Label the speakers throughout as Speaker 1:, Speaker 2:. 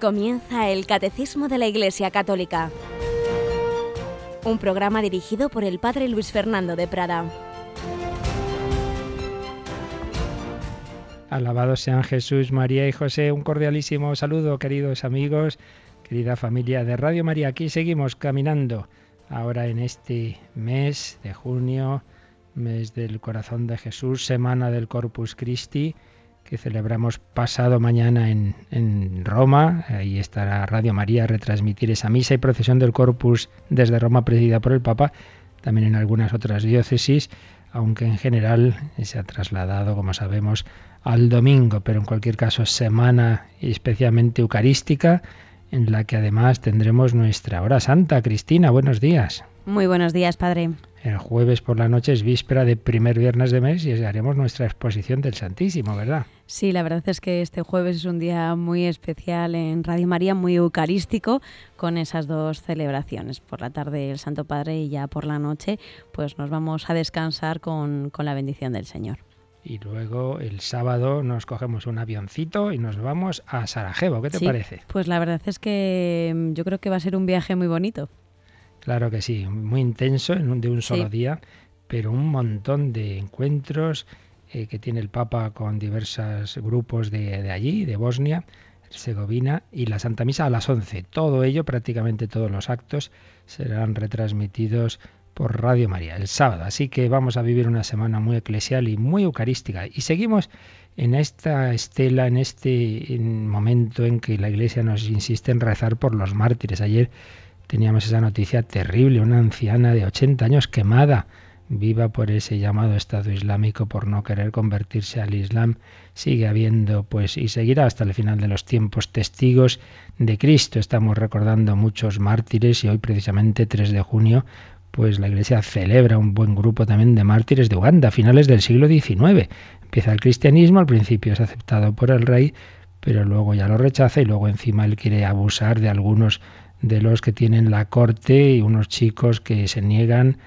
Speaker 1: Comienza el Catecismo de la Iglesia Católica, un programa dirigido por el Padre Luis Fernando de Prada.
Speaker 2: Alabados sean Jesús, María y José. Un cordialísimo saludo, queridos amigos, querida familia de Radio María. Aquí seguimos caminando ahora en este mes de junio, mes del corazón de Jesús, semana del Corpus Christi que celebramos pasado mañana en, Roma. Ahí estará Radio María a retransmitir esa misa y procesión del Corpus desde Roma presidida por el Papa, también en algunas otras diócesis, aunque en general se ha trasladado, como sabemos, al domingo, pero en cualquier caso semana especialmente eucarística, en la que además tendremos nuestra hora santa. Cristina, buenos días.
Speaker 3: Muy buenos días, Padre.
Speaker 2: El jueves por la noche es víspera de primer viernes de mes y haremos nuestra exposición del Santísimo, ¿verdad?
Speaker 3: Sí, la verdad es que este jueves es un día muy especial en Radio María, muy eucarístico, con esas dos celebraciones. Por la tarde el Santo Padre y ya por la noche, pues nos vamos a descansar con, con la bendición del Señor.
Speaker 2: Y luego el sábado nos cogemos un avioncito y nos vamos a Sarajevo. ¿Qué te parece?
Speaker 3: Pues la verdad es que mm, yo creo que va a ser un viaje muy bonito.
Speaker 2: Claro que sí, muy intenso, en un, de un solo día, pero un montón de encuentros eh, que tiene el Papa con diversos grupos de, de allí, de Bosnia, Herzegovina, y la Santa Misa a las 11. Todo ello, prácticamente todos los actos, serán retransmitidos por Radio María el sábado. Así que vamos a vivir una semana muy eclesial y muy eucarística. Y seguimos en esta estela, en este momento en que la Iglesia nos insiste en rezar por los mártires. Ayer teníamos esa noticia terrible, una anciana de 80 años quemada, viva por ese llamado Estado Islámico, por no querer convertirse al Islam, sigue habiendo, pues, y seguirá hasta el final de los tiempos, testigos de Cristo. Estamos recordando muchos mártires y hoy precisamente 3 de junio, pues la Iglesia celebra un buen grupo también de mártires de Uganda, a finales del siglo XIX. Empieza el cristianismo, al principio es aceptado por el rey, pero luego ya lo rechaza y luego encima él quiere abusar de algunos de los que tienen la corte y unos chicos que se niegan,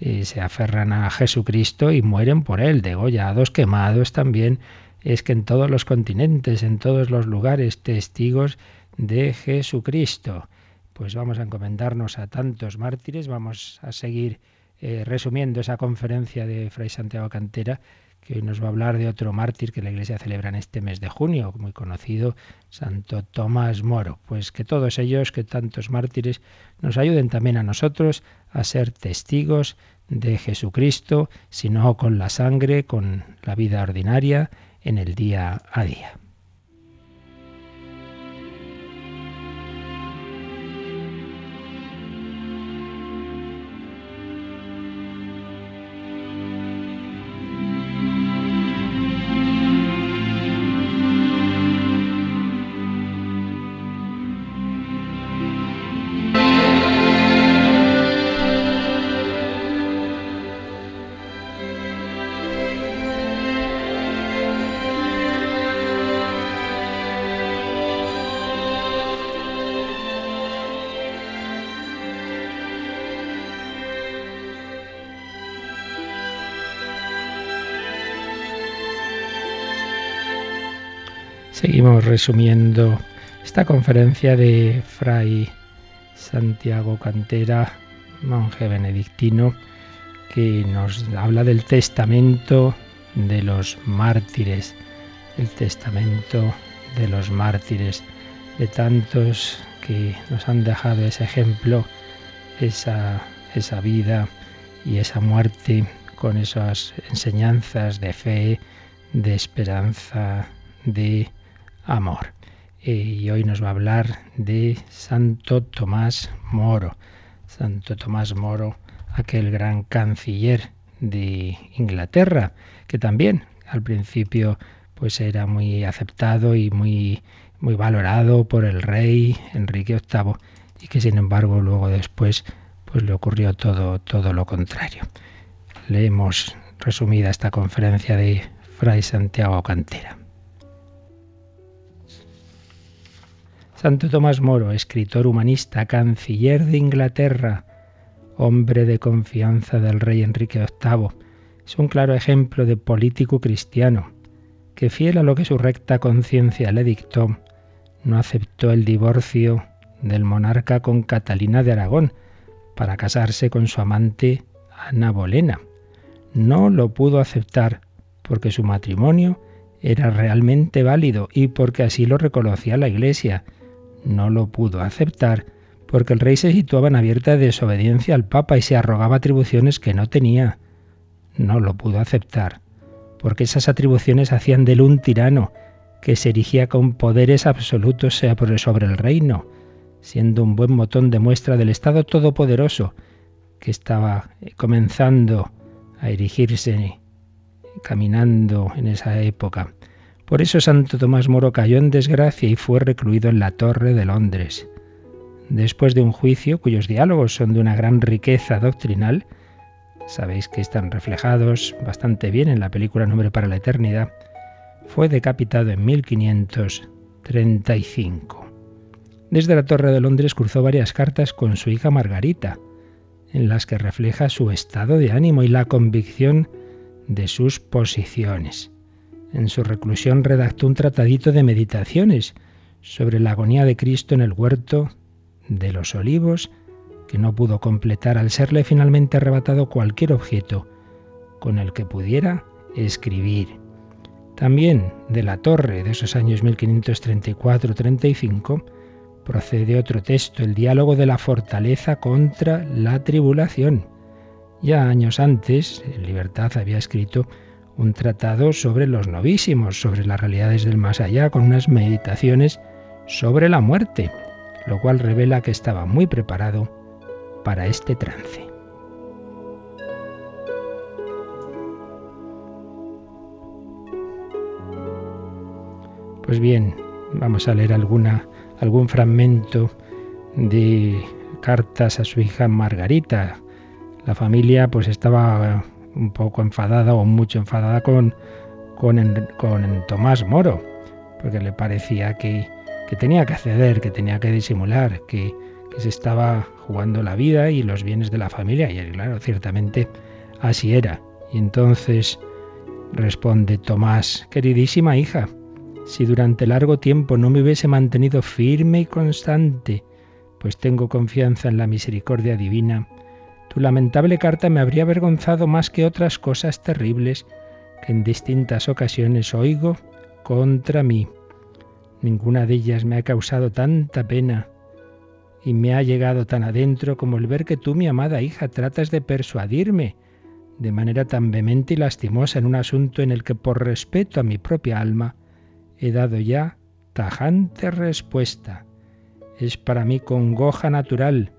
Speaker 2: y se aferran a Jesucristo y mueren por él, degollados, quemados también. Es que en todos los continentes, en todos los lugares, testigos de Jesucristo. Pues vamos a encomendarnos a tantos mártires, vamos a seguir eh, resumiendo esa conferencia de Fray Santiago Cantera que hoy nos va a hablar de otro mártir que la Iglesia celebra en este mes de junio, muy conocido, Santo Tomás Moro. Pues que todos ellos, que tantos mártires, nos ayuden también a nosotros a ser testigos de Jesucristo, si no con la sangre, con la vida ordinaria, en el día a día. Seguimos resumiendo esta conferencia de Fray Santiago Cantera, monje benedictino, que nos habla del testamento de los mártires, el testamento de los mártires, de tantos que nos han dejado ese ejemplo, esa, esa vida y esa muerte con esas enseñanzas de fe, de esperanza, de amor. Y hoy nos va a hablar de Santo Tomás Moro. Santo Tomás Moro, aquel gran canciller de Inglaterra, que también al principio pues era muy aceptado y muy muy valorado por el rey Enrique VIII y que sin embargo luego después pues le ocurrió todo todo lo contrario. Leemos resumida esta conferencia de Fray Santiago Cantera. Santo Tomás Moro, escritor humanista, canciller de Inglaterra, hombre de confianza del rey Enrique VIII, es un claro ejemplo de político cristiano, que fiel a lo que su recta conciencia le dictó, no aceptó el divorcio del monarca con Catalina de Aragón para casarse con su amante Ana Bolena. No lo pudo aceptar porque su matrimonio era realmente válido y porque así lo reconocía la Iglesia. No lo pudo aceptar porque el rey se situaba en abierta desobediencia al Papa y se arrogaba atribuciones que no tenía. No lo pudo aceptar porque esas atribuciones hacían de él un tirano que se erigía con poderes absolutos sobre el reino, siendo un buen botón de muestra del Estado Todopoderoso que estaba comenzando a erigirse caminando en esa época. Por eso Santo Tomás Moro cayó en desgracia y fue recluido en la Torre de Londres. Después de un juicio cuyos diálogos son de una gran riqueza doctrinal, sabéis que están reflejados bastante bien en la película Nombre para la Eternidad, fue decapitado en 1535. Desde la Torre de Londres cruzó varias cartas con su hija Margarita, en las que refleja su estado de ánimo y la convicción de sus posiciones. En su reclusión redactó un tratadito de meditaciones sobre la agonía de Cristo en el huerto de los olivos que no pudo completar al serle finalmente arrebatado cualquier objeto con el que pudiera escribir. También de la torre de esos años 1534-35 procede otro texto, el diálogo de la fortaleza contra la tribulación. Ya años antes, en Libertad había escrito un tratado sobre los novísimos, sobre las realidades del más allá, con unas meditaciones sobre la muerte, lo cual revela que estaba muy preparado para este trance. Pues bien, vamos a leer alguna algún fragmento de cartas a su hija Margarita. La familia pues estaba un poco enfadada o mucho enfadada con, con, con Tomás Moro, porque le parecía que, que, tenía que ceder, que tenía que disimular, que, que se estaba jugando la vida y los bienes de la familia. Y claro, ciertamente así era. Y entonces responde Tomás, queridísima hija, si durante largo tiempo no me hubiese mantenido firme y constante, pues tengo confianza en la misericordia divina, tu lamentable carta me habría avergonzado más que otras cosas terribles que en distintas ocasiones oigo contra mí. Ninguna de ellas me ha causado tanta pena y me ha llegado tan adentro como el ver que tú, mi amada hija, tratas de persuadirme de manera tan vehemente y lastimosa en un asunto en el que por respeto a mi propia alma he dado ya tajante respuesta. Es para mí congoja natural,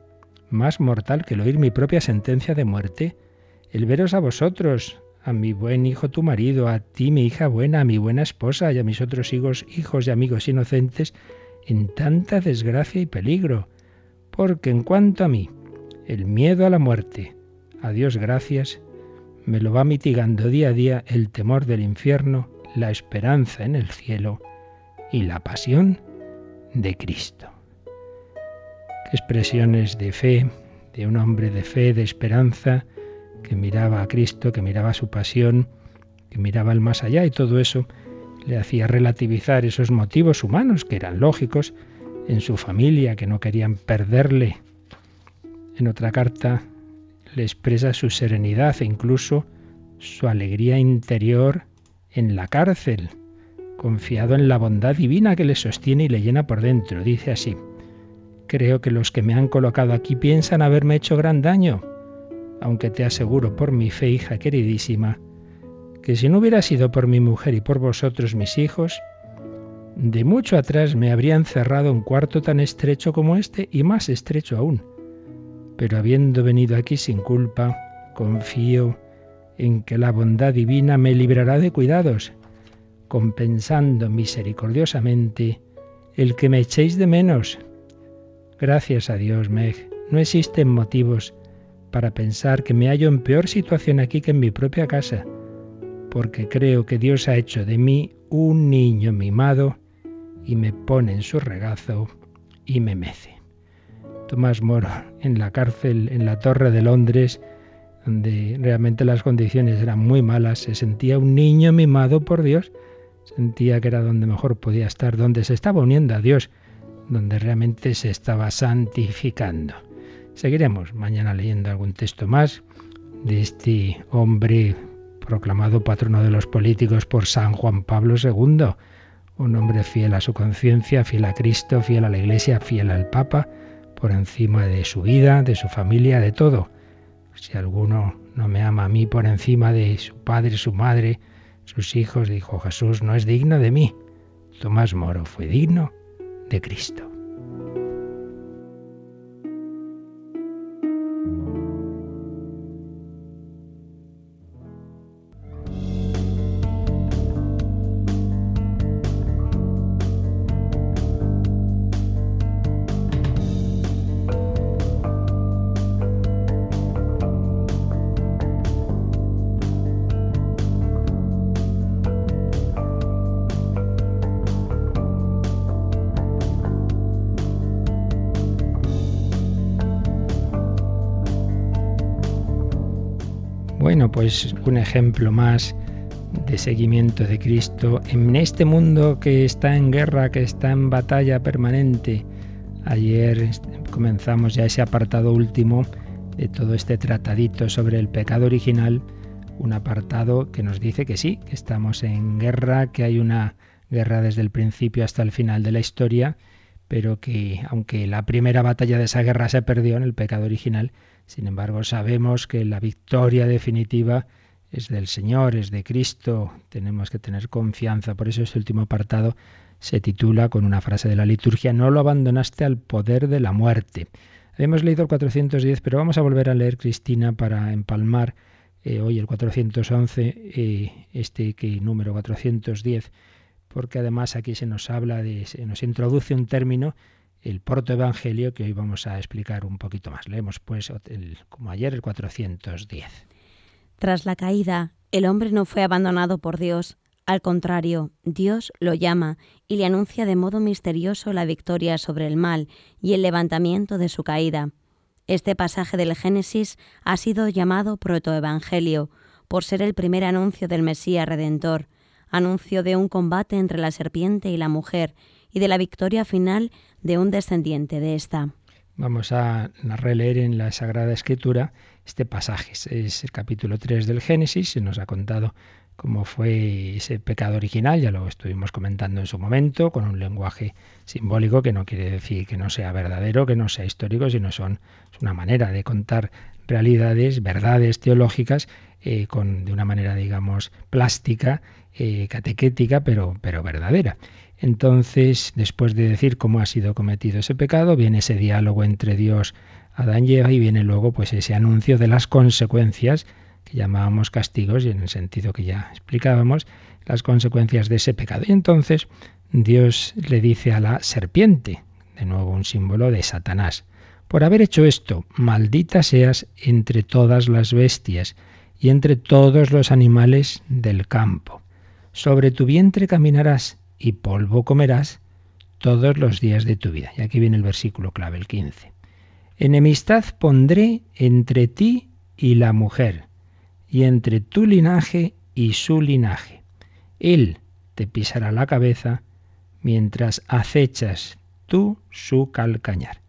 Speaker 2: más mortal que el oír mi propia sentencia de muerte, el veros a vosotros, a mi buen hijo tu marido, a ti mi hija buena, a mi buena esposa y a mis otros hijos, hijos y amigos inocentes, en tanta desgracia y peligro. Porque en cuanto a mí, el miedo a la muerte, a Dios gracias, me lo va mitigando día a día el temor del infierno la esperanza en el cielo y la pasión de Cristo. Expresiones de fe, de un hombre de fe, de esperanza, que miraba a Cristo, que miraba su pasión, que miraba el más allá y todo eso le hacía relativizar esos motivos humanos que eran lógicos en su familia, que no querían perderle. En otra carta le expresa su serenidad e incluso su alegría interior en la cárcel, confiado en la bondad divina que le sostiene y le llena por dentro. Dice así, creo que los que me han colocado aquí piensan haberme hecho gran daño, aunque te aseguro por mi fe, hija queridísima, que si no hubiera sido por mi mujer y por vosotros mis hijos, de mucho atrás me habría encerrado un cuarto tan estrecho como este y más estrecho aún. Pero habiendo venido aquí sin culpa, confío en que la bondad divina me librará de cuidados, compensando misericordiosamente el que me echéis de menos. Gracias a Dios, Meg, no existen motivos para pensar que me hallo en peor situación aquí que en mi propia casa, porque creo que Dios ha hecho de mí un niño mimado y me pone en su regazo y me mece. Tomás Moro, en la cárcel en la Torre de Londres, donde realmente las condiciones eran muy malas, se sentía un niño mimado por Dios, sentía que era donde mejor podía estar, donde se estaba uniendo a Dios donde realmente se estaba santificando. Seguiremos mañana leyendo algún texto más de este hombre proclamado patrono de los políticos por San Juan Pablo II, un hombre fiel a su conciencia, fiel a Cristo, fiel a la Iglesia, fiel al Papa, por encima de su vida, de su familia, de todo. Si alguno no me ama a mí por encima de su padre, su madre, sus hijos, dijo Jesús, no es digno de mí. Tomás Moro fue digno de Cristo. Pues un ejemplo más de seguimiento de Cristo en este mundo que está en guerra, que está en batalla permanente. Ayer comenzamos ya ese apartado último de todo este tratadito sobre el pecado original, un apartado que nos dice que sí, que estamos en guerra, que hay una guerra desde el principio hasta el final de la historia, pero que aunque la primera batalla de esa guerra se perdió en el pecado original, sin embargo, sabemos que la victoria definitiva es del Señor, es de Cristo. Tenemos que tener confianza. Por eso este último apartado se titula con una frase de la liturgia, no lo abandonaste al poder de la muerte. Hemos leído el 410, pero vamos a volver a leer, Cristina, para empalmar eh, hoy el 411, eh, este que número 410, porque además aquí se nos habla de, se nos introduce un término el protoevangelio que hoy vamos a explicar un poquito más. Leemos pues como ayer el 410.
Speaker 1: Tras la caída, el hombre no fue abandonado por Dios. Al contrario, Dios lo llama y le anuncia de modo misterioso la victoria sobre el mal y el levantamiento de su caída. Este pasaje del Génesis ha sido llamado protoevangelio por ser el primer anuncio del Mesías Redentor, anuncio de un combate entre la serpiente y la mujer y de la victoria final de un descendiente de esta.
Speaker 2: Vamos a releer en la Sagrada Escritura este pasaje. Es el capítulo 3 del Génesis. Se nos ha contado cómo fue ese pecado original, ya lo estuvimos comentando en su momento, con un lenguaje simbólico que no quiere decir que no sea verdadero, que no sea histórico, sino son es una manera de contar realidades, verdades teológicas, eh, con, de una manera, digamos, plástica, eh, catequética, pero, pero verdadera. Entonces, después de decir cómo ha sido cometido ese pecado, viene ese diálogo entre Dios, Adán y Eva y viene luego pues ese anuncio de las consecuencias que llamábamos castigos y en el sentido que ya explicábamos, las consecuencias de ese pecado. Y entonces Dios le dice a la serpiente, de nuevo un símbolo de Satanás, por haber hecho esto, maldita seas entre todas las bestias y entre todos los animales del campo. Sobre tu vientre caminarás y polvo comerás todos los días de tu vida. Y aquí viene el versículo clave, el 15. Enemistad pondré entre ti y la mujer, y entre tu linaje y su linaje. Él te pisará la cabeza mientras acechas tú su calcañar.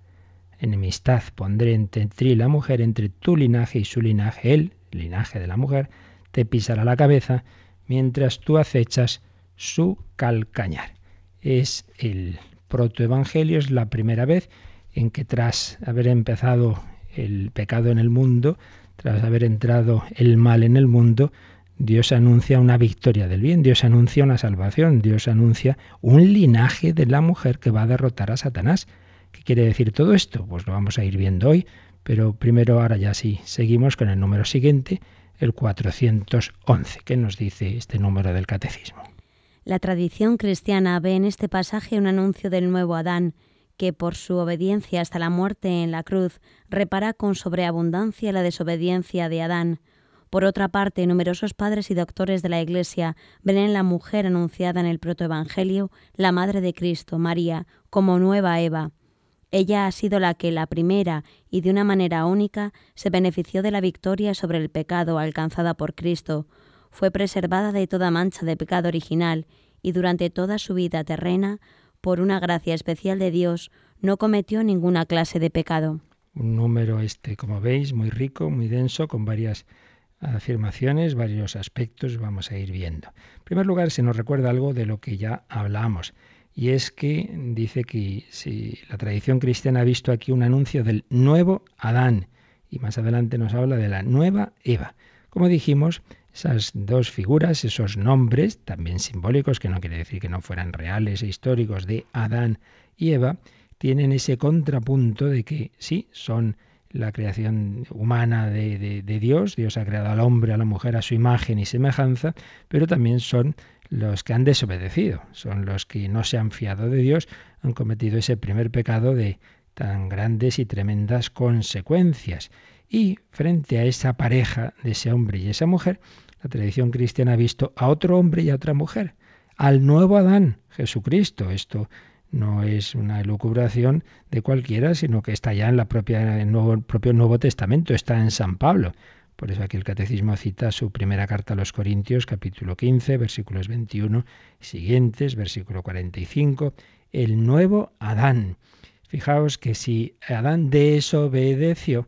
Speaker 2: Enemistad pondré entre ti y la mujer, entre tu linaje y su linaje. Él, linaje de la mujer, te pisará la cabeza mientras tú acechas su calcañar. Es el protoevangelio, es la primera vez en que tras haber empezado el pecado en el mundo, tras haber entrado el mal en el mundo, Dios anuncia una victoria del bien, Dios anuncia una salvación, Dios anuncia un linaje de la mujer que va a derrotar a Satanás. ¿Qué quiere decir todo esto? Pues lo vamos a ir viendo hoy, pero primero ahora ya sí, seguimos con el número siguiente, el 411, que nos dice este número del catecismo.
Speaker 1: La tradición cristiana ve en este pasaje un anuncio del nuevo Adán, que por su obediencia hasta la muerte en la cruz repara con sobreabundancia la desobediencia de Adán. Por otra parte, numerosos padres y doctores de la Iglesia ven en la mujer anunciada en el protoevangelio la Madre de Cristo, María, como nueva Eva. Ella ha sido la que la primera y de una manera única se benefició de la victoria sobre el pecado alcanzada por Cristo, fue preservada de toda mancha de pecado original y durante toda su vida terrena por una gracia especial de Dios, no cometió ninguna clase de pecado.
Speaker 2: Un número este, como veis, muy rico, muy denso, con varias afirmaciones, varios aspectos, vamos a ir viendo. En primer lugar, se nos recuerda algo de lo que ya hablamos, y es que dice que si la tradición cristiana ha visto aquí un anuncio del nuevo Adán, y más adelante nos habla de la nueva Eva. Como dijimos, esas dos figuras, esos nombres, también simbólicos, que no quiere decir que no fueran reales e históricos, de Adán y Eva, tienen ese contrapunto de que sí, son la creación humana de, Dios, Dios ha creado al hombre, a la mujer a su imagen y semejanza, pero también son los que han desobedecido, son los que no se han fiado de Dios, han cometido ese primer pecado de tan grandes y tremendas consecuencias. Y frente a esa pareja de ese hombre y esa mujer, la tradición cristiana ha visto a otro hombre y a otra mujer, al nuevo Adán, Jesucristo. Esto no es una elucubración de cualquiera, sino que está ya en el, nuevo, propio Nuevo Testamento, está en San Pablo. Por eso aquí el Catecismo cita su primera carta a los Corintios, capítulo 15, versículos 21 y siguientes, versículo 45, el nuevo Adán. Fijaos que si Adán desobedeció,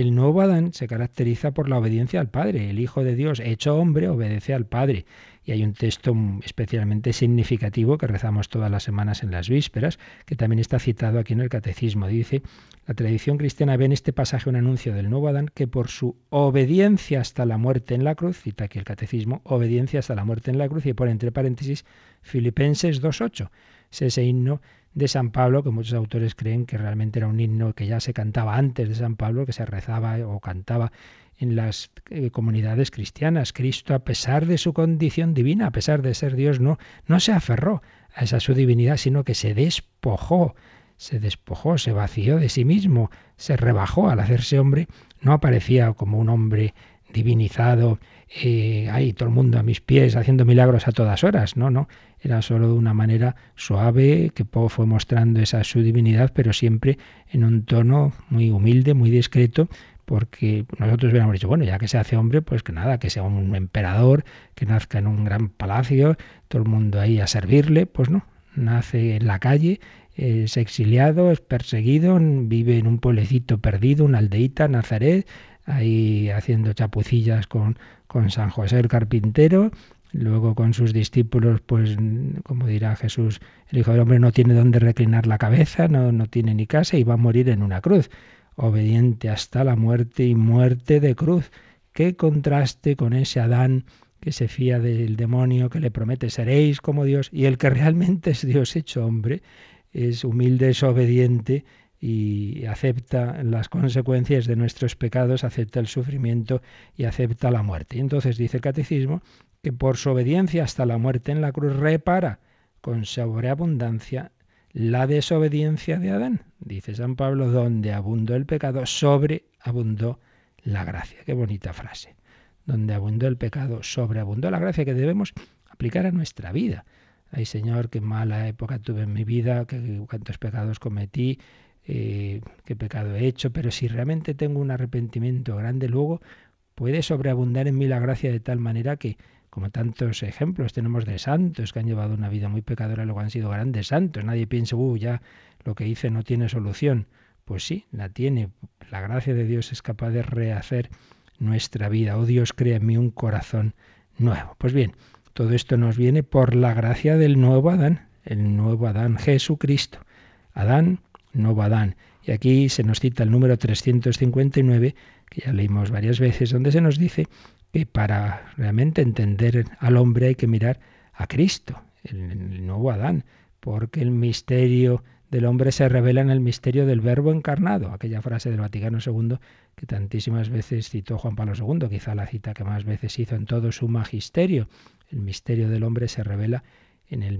Speaker 2: el nuevo Adán se caracteriza por la obediencia al Padre. El Hijo de Dios, hecho hombre, obedece al Padre. Y hay un texto especialmente significativo que rezamos todas las semanas en las vísperas, que también está citado aquí en el Catecismo. Dice, la tradición cristiana ve en este pasaje un anuncio del nuevo Adán que por su obediencia hasta la muerte en la cruz, cita aquí el Catecismo, obediencia hasta la muerte en la cruz, y pone entre paréntesis Filipenses 2.8. Es ese himno de San Pablo, que muchos autores creen que realmente era un himno que ya se cantaba antes de San Pablo, que se rezaba o cantaba en las eh, comunidades cristianas. Cristo, a pesar de su condición divina, a pesar de ser Dios, no, no se aferró a esa su divinidad, sino que se despojó, se despojó, se vació de sí mismo, se rebajó al hacerse hombre, no aparecía como un hombre divinizado, eh, ahí todo el mundo a mis pies haciendo milagros a todas horas. No, no, era solo de una manera suave que fue mostrando esa su divinidad, pero siempre en un tono muy humilde, muy discreto, porque nosotros hubiéramos dicho, bueno, ya que se hace hombre, pues que nada, que sea un emperador, que nazca en un gran palacio, todo el mundo ahí a servirle, pues no, nace en la calle, es exiliado, es perseguido, vive en un pueblecito perdido, una aldeíta, Nazaret, ahí haciendo chapucillas con, con San José el carpintero, luego con sus discípulos, pues como dirá Jesús, el Hijo del Hombre no tiene dónde reclinar la cabeza, no, no tiene ni casa y va a morir en una cruz obediente hasta la muerte y muerte de cruz. Qué contraste con ese Adán que se fía del demonio, que le promete seréis como Dios, y el que realmente es Dios hecho hombre, es humilde, es obediente y acepta las consecuencias de nuestros pecados, acepta el sufrimiento y acepta la muerte. Y entonces dice el catecismo que por su obediencia hasta la muerte en la cruz repara con sobreabundancia la desobediencia de Adán. Dice San Pablo, donde abundó el pecado, sobreabundó la gracia. Qué bonita frase. Donde abundó el pecado, sobreabundó la gracia que debemos aplicar a nuestra vida. Ay Señor, qué mala época tuve en mi vida, qué, cuántos pecados cometí, eh, qué pecado he hecho, pero si realmente tengo un arrepentimiento grande, luego puede sobreabundar en mí la gracia de tal manera que como tantos ejemplos tenemos de santos que han llevado una vida muy pecadora luego han sido grandes santos. Nadie piensa, uh, ya lo que hice no tiene solución. Pues sí, la tiene. La gracia de Dios es capaz de rehacer nuestra vida. Oh Dios, crea en mí un corazón nuevo. Pues bien, todo esto nos viene por la gracia del nuevo Adán, el nuevo Adán, Jesucristo. Adán, nuevo Adán. Y aquí se nos cita el número 359, que ya leímos varias veces, donde se nos dice que para realmente entender al hombre hay que mirar a Cristo, el, nuevo Adán, porque el misterio del hombre se revela en el misterio del Verbo encarnado, aquella frase del Vaticano II que tantísimas veces citó Juan Pablo II, quizá la cita que más veces hizo en todo su magisterio. El misterio del hombre se revela en el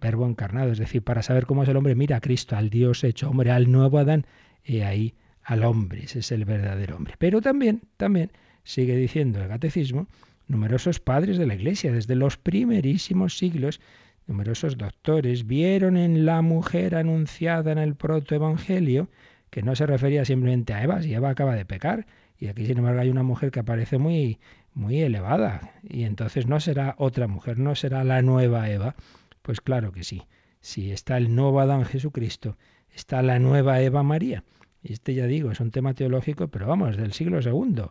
Speaker 2: Verbo encarnado, es decir, para saber cómo es el hombre, mira a Cristo, al Dios hecho hombre, al nuevo Adán, y ahí al hombre, ese es el verdadero hombre. Pero también, también sigue diciendo el catecismo, numerosos padres de la Iglesia, desde los primerísimos siglos, numerosos doctores, vieron en la mujer anunciada en el protoevangelio que no se refería simplemente a Eva, si Eva acaba de pecar, y aquí sin embargo hay una mujer que aparece muy, muy elevada, y entonces no será otra mujer, no será la nueva Eva. Pues claro que sí, si está el nuevo Adán Jesucristo, está la nueva Eva María. Y este ya digo, es un tema teológico, pero vamos, del siglo II,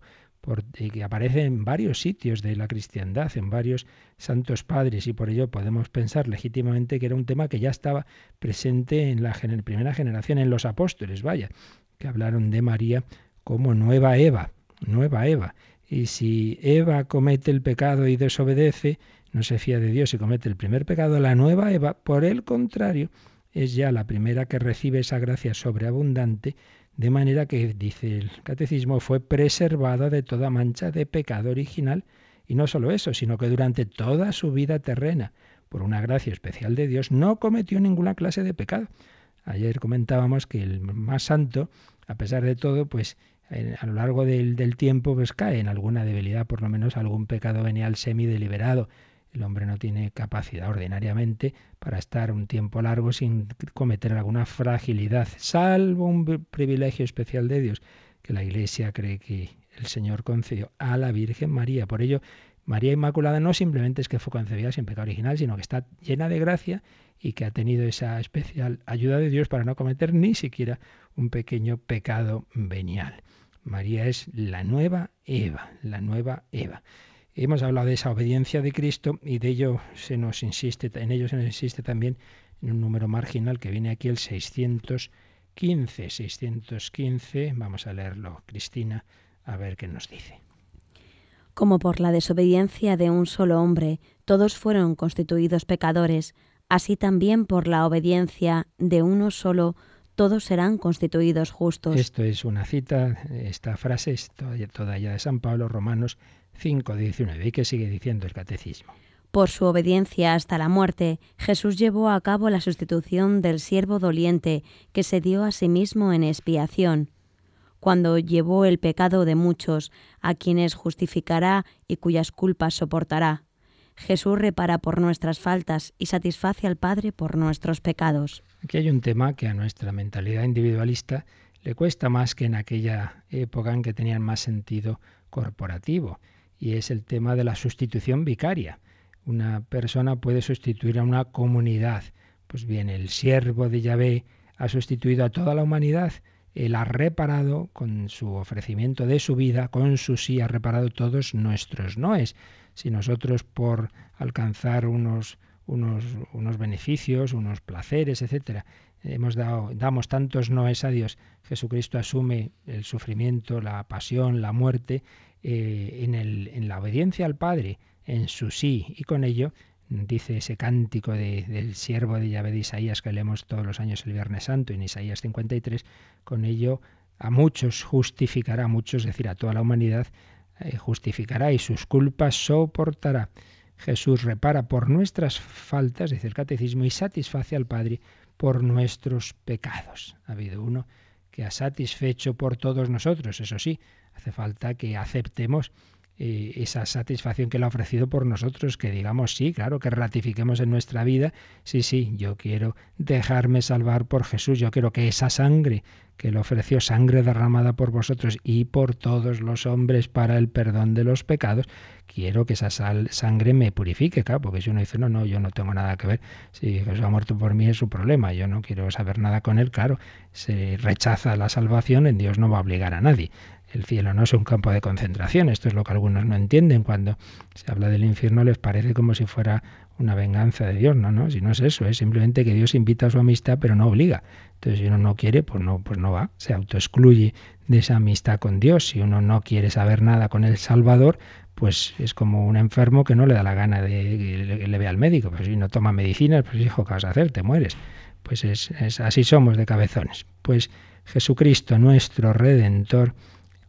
Speaker 2: y que aparece en varios sitios de la cristiandad, en varios santos padres, y por ello podemos pensar legítimamente que era un tema que ya estaba presente en la primera generación, en los apóstoles, vaya, que hablaron de María como nueva Eva, nueva Eva. Y si Eva comete el pecado y desobedece, no se fía de Dios y comete el primer pecado, la nueva Eva, por el contrario, es ya la primera que recibe esa gracia sobreabundante, de manera que, dice el catecismo, fue preservada de toda mancha de pecado original, y no solo eso, sino que durante toda su vida terrena, por una gracia especial de Dios, no cometió ninguna clase de pecado. Ayer comentábamos que el más santo, a pesar de todo, pues a lo largo del, tiempo pues cae en alguna debilidad, por lo menos algún pecado venial semi deliberado, el hombre no tiene capacidad ordinariamente para estar un tiempo largo sin cometer alguna fragilidad, salvo un privilegio especial de Dios que la Iglesia cree que el Señor concedió a la Virgen María. Por ello, María Inmaculada no simplemente es que fue concebida sin pecado original, sino que está llena de gracia y que ha tenido esa especial ayuda de Dios para no cometer ni siquiera un pequeño pecado venial. María es la nueva Eva, la nueva Eva. Hemos hablado de esa obediencia de Cristo y de ello se nos insiste, en ello se nos insiste también en un número marginal que viene aquí el 615. 615, vamos a leerlo, Cristina, a ver qué nos dice.
Speaker 1: Como por la desobediencia de un solo hombre todos fueron constituidos pecadores, así también por la obediencia de uno solo todos serán constituidos justos.
Speaker 2: Esto es una cita, esta frase es toda ya de San Pablo, Romanos 5.19. ¿Y qué sigue diciendo el catecismo?
Speaker 1: Por su obediencia hasta la muerte, Jesús llevó a cabo la sustitución del siervo doliente que se dio a sí mismo en expiación, cuando llevó el pecado de muchos, a quienes justificará y cuyas culpas soportará. Jesús repara por nuestras faltas y satisface al Padre por nuestros pecados.
Speaker 2: Aquí hay un tema que a nuestra mentalidad individualista le cuesta más que en aquella época en que tenían más sentido corporativo y es el tema de la sustitución vicaria. Una persona puede sustituir a una comunidad. Pues bien, el siervo de Yahvé ha sustituido a toda la humanidad. Él ha reparado con su ofrecimiento de su vida, con su sí, ha reparado todos nuestros noes. Si nosotros por alcanzar unos, unos, unos beneficios, unos placeres, etcétera, hemos dado, damos tantos noes a Dios, Jesucristo asume el sufrimiento, la pasión, la muerte, eh, en, el, en, la obediencia al Padre, en su sí, y con ello dice ese cántico del siervo de Yahvé de Isaías que leemos todos los años el Viernes Santo en Isaías 53, con ello a muchos justificará, a muchos, es decir, a toda la humanidad, eh, justificará y sus culpas soportará. Jesús repara por nuestras faltas, dice el catecismo, y satisface al Padre por nuestros pecados. Ha habido uno que ha satisfecho por todos nosotros, eso sí, Hace falta que aceptemos eh, esa satisfacción que Él ha ofrecido por nosotros, que digamos sí, claro, que ratifiquemos en nuestra vida, sí, sí, yo quiero dejarme salvar por Jesús, yo quiero que esa sangre que Él ofreció, sangre derramada por vosotros y por todos los hombres para el perdón de los pecados, quiero que esa sangre me purifique, claro, porque si uno dice, no, no, yo no tengo nada que ver, si Jesús ha muerto por mí es su problema, yo no quiero saber nada con Él, claro, se rechaza la salvación, en Dios no va a obligar a nadie el cielo no es un campo de concentración. Esto es lo que algunos no entienden. Cuando se habla del infierno les parece como si fuera una venganza de Dios. No, no, si no es eso, es simplemente que Dios invita a su amistad pero no obliga. Entonces si uno no quiere, pues no, pues no va. Se autoexcluye de esa amistad con Dios. Si uno no quiere saber nada con el Salvador, pues es como un enfermo que no le da la gana de que le vea al médico. Pues si no toma medicinas, pues hijo, ¿qué vas a hacer? Te mueres. Pues es, es así somos de cabezones. Pues Jesucristo, nuestro Redentor,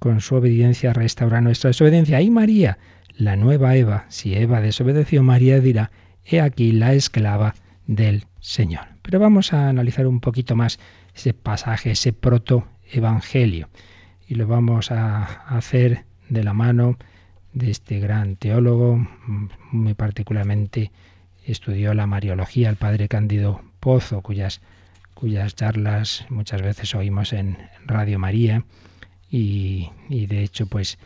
Speaker 2: con su obediencia restaura nuestra desobediencia. Y María, la nueva Eva, si Eva desobedeció, María dirá, he aquí la esclava del Señor. Pero vamos a analizar un poquito más ese pasaje, ese protoevangelio. Y lo vamos a hacer de la mano de este gran teólogo, muy particularmente estudió la Mariología, el padre Cándido Pozo, cuyas, cuyas charlas muchas veces oímos en Radio María y, de hecho pues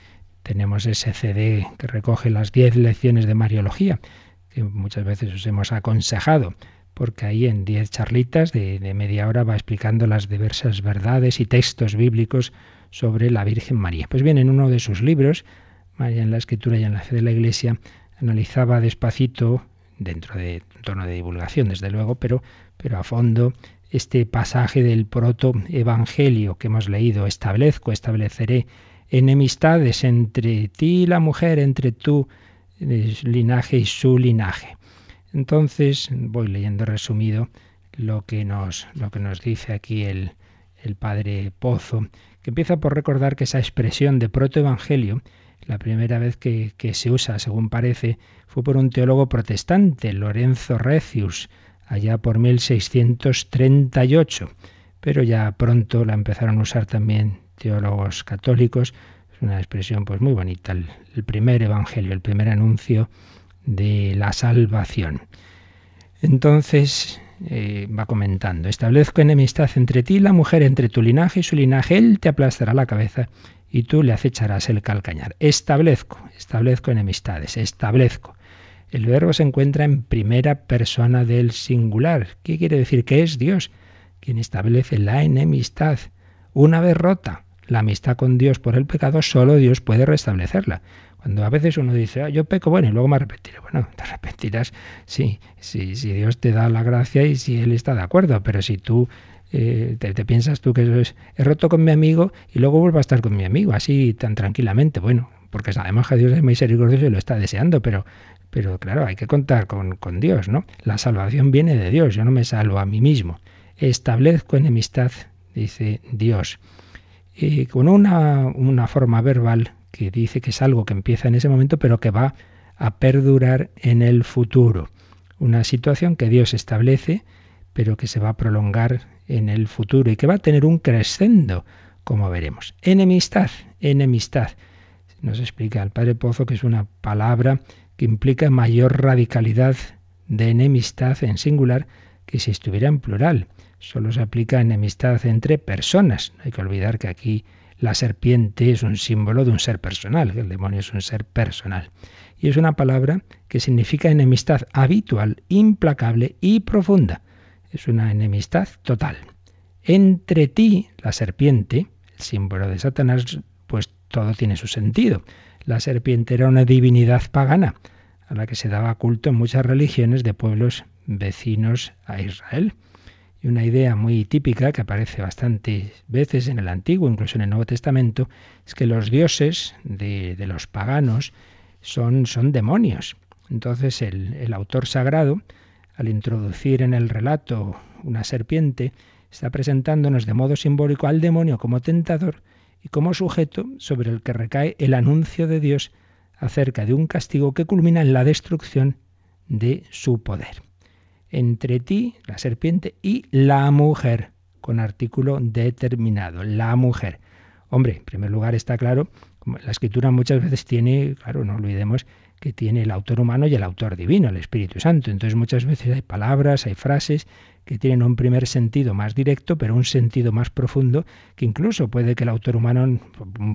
Speaker 2: tenemos ese CD que recoge las 10 lecciones de Mariología que muchas veces os hemos aconsejado porque ahí en diez charlitas de, de media hora va explicando las diversas verdades y textos bíblicos sobre la Virgen María. Pues bien, en uno de sus libros, María en la Escritura y en la Fe de la Iglesia, analizaba despacito, dentro de tono de divulgación, desde luego, pero, pero a fondo, este pasaje del proto-evangelio que hemos leído. Establezco, estableceré enemistades entre ti y la mujer, entre tu eh, linaje y su linaje. Entonces, voy leyendo resumido lo que nos, lo que nos dice aquí el, el padre Pozo, que empieza por recordar que esa expresión de protoevangelio, la primera vez que, se usa, según parece, fue por un teólogo protestante, Lorenzo Recius, allá por 1638, pero ya pronto la empezaron a usar también teólogos católicos. Es una expresión pues muy bonita, el, primer evangelio, el primer anuncio de la salvación. Entonces, eh, va comentando, establezco enemistad entre ti y la mujer, entre tu linaje y su linaje, él te aplastará la cabeza y tú le acecharás el calcañar. Establezco, establezco enemistades, establezco. El verbo se encuentra en primera persona del singular. ¿Qué quiere decir? Que es Dios quien establece la enemistad. Una vez rota la amistad con Dios por el pecado, solo Dios puede restablecerla. Cuando a veces uno dice, ah, yo peco, bueno, y luego me arrepentiré. Bueno, te arrepentirás sí, sí, si Dios te da la gracia y si Él está de acuerdo, pero si tú eh, te, piensas tú que es, he roto con mi amigo y luego vuelvo a estar con mi amigo, así tan tranquilamente, bueno, porque sabemos que Dios es misericordioso y lo está deseando, pero, pero claro, hay que contar con, Dios, ¿no? La salvación viene de Dios, yo no me salvo a mí mismo. Establezco enemistad, dice Dios. Y con una, una forma verbal que dice que es algo que empieza en ese momento, pero que va a perdurar en el futuro. Una situación que Dios establece, pero que se va a prolongar en el futuro y que va a tener un crescendo, como veremos. Enemistad, enemistad. Nos explica el Padre Pozo que es una palabra que implica mayor radicalidad de enemistad en singular que si estuviera en plural. Solo se aplica enemistad entre personas. No hay que olvidar que aquí la serpiente es un símbolo de un ser personal, el demonio es un ser personal. Y es una palabra que significa enemistad habitual, implacable y profunda. Es una enemistad total. Entre ti, la serpiente, el símbolo de Satanás, pues todo tiene su sentido. La serpiente era una divinidad pagana, a la que se daba culto en muchas religiones de pueblos vecinos a Israel. Y una idea muy típica que aparece bastantes veces en el Antiguo, incluso en el Nuevo Testamento, es que los dioses de, los paganos son, son, demonios. Entonces el, el autor sagrado, al introducir en el relato una serpiente, está presentándonos de modo simbólico al demonio como tentador y como sujeto sobre el que recae el anuncio de Dios acerca de un castigo que culmina en la destrucción de su poder entre ti, la serpiente, y la mujer, con artículo determinado, la mujer. Hombre, en primer lugar está claro, la escritura muchas veces tiene, claro, no olvidemos que tiene el autor humano y el autor divino, el Espíritu Santo. Entonces muchas veces hay palabras, hay frases que tienen un primer sentido más directo, pero un sentido más profundo, que incluso puede que el autor humano,